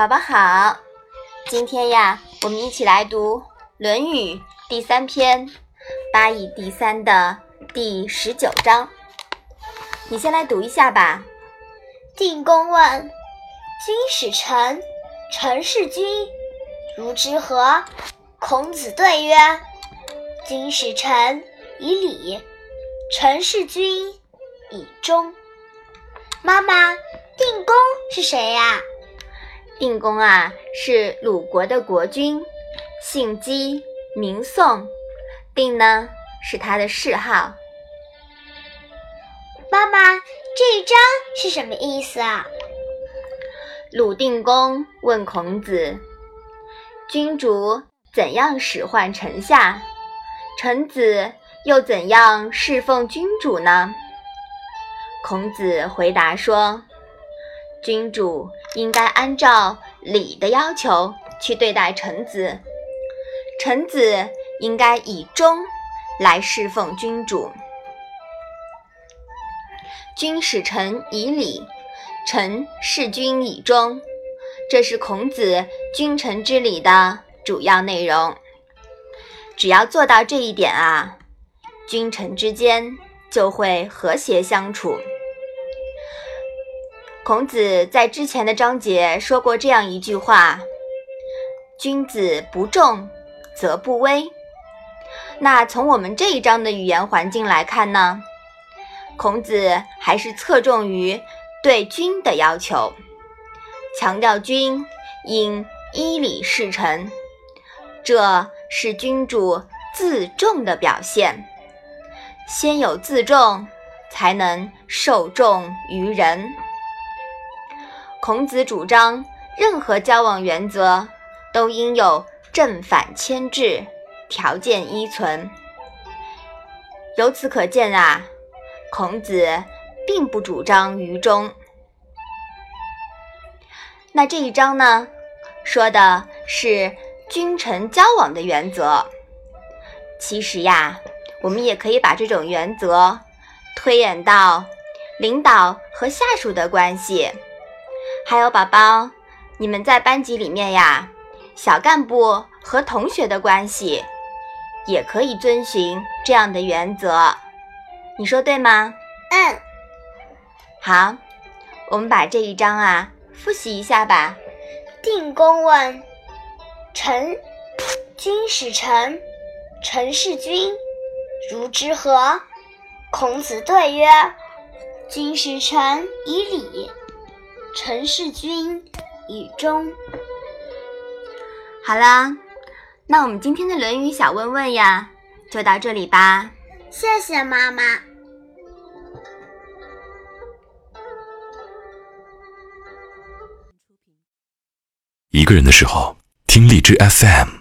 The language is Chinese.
宝宝好，今天呀，我们一起来读《论语》第三篇《八义第三》的第十九章。你先来读一下吧。定公问：“君使臣，臣事君，如之何？”孔子对曰：“君使臣以礼，臣事君以忠。”妈妈，定公是谁呀？定公啊，是鲁国的国君，姓姬，名宋。定呢，是他的谥号。妈妈，这一章是什么意思啊？鲁定公问孔子：“君主怎样使唤臣下？臣子又怎样侍奉君主呢？”孔子回答说：“君主应该按照礼的要求去对待臣子，臣子应该以忠来侍奉君主。君使臣以礼，臣事君以忠，这是孔子君臣之礼的主要内容。只要做到这一点啊，君臣之间就会和谐相处。”孔子在之前的章节说过这样一句话：“君子不重则不威。”那从我们这一章的语言环境来看呢，孔子还是侧重于对君的要求，强调君应依礼事臣，这是君主自重的表现。先有自重，才能受重于人。孔子主张，任何交往原则都应有正反牵制，条件依存。由此可见啊，孔子并不主张愚忠。那这一章呢，说的是君臣交往的原则。其实呀，我们也可以把这种原则推演到领导和下属的关系。还有宝宝，你们在班级里面呀，小干部和同学的关系也可以遵循这样的原则，你说对吗？嗯。好，我们把这一章啊复习一下吧。定公问：“臣，君使臣，臣事君，如之何？”孔子对曰：“君使臣以礼。”臣事君雨中。好啦，那我们今天的《论语》小问问呀，就到这里吧。谢谢妈妈。一个人的时候，听荔枝 FM。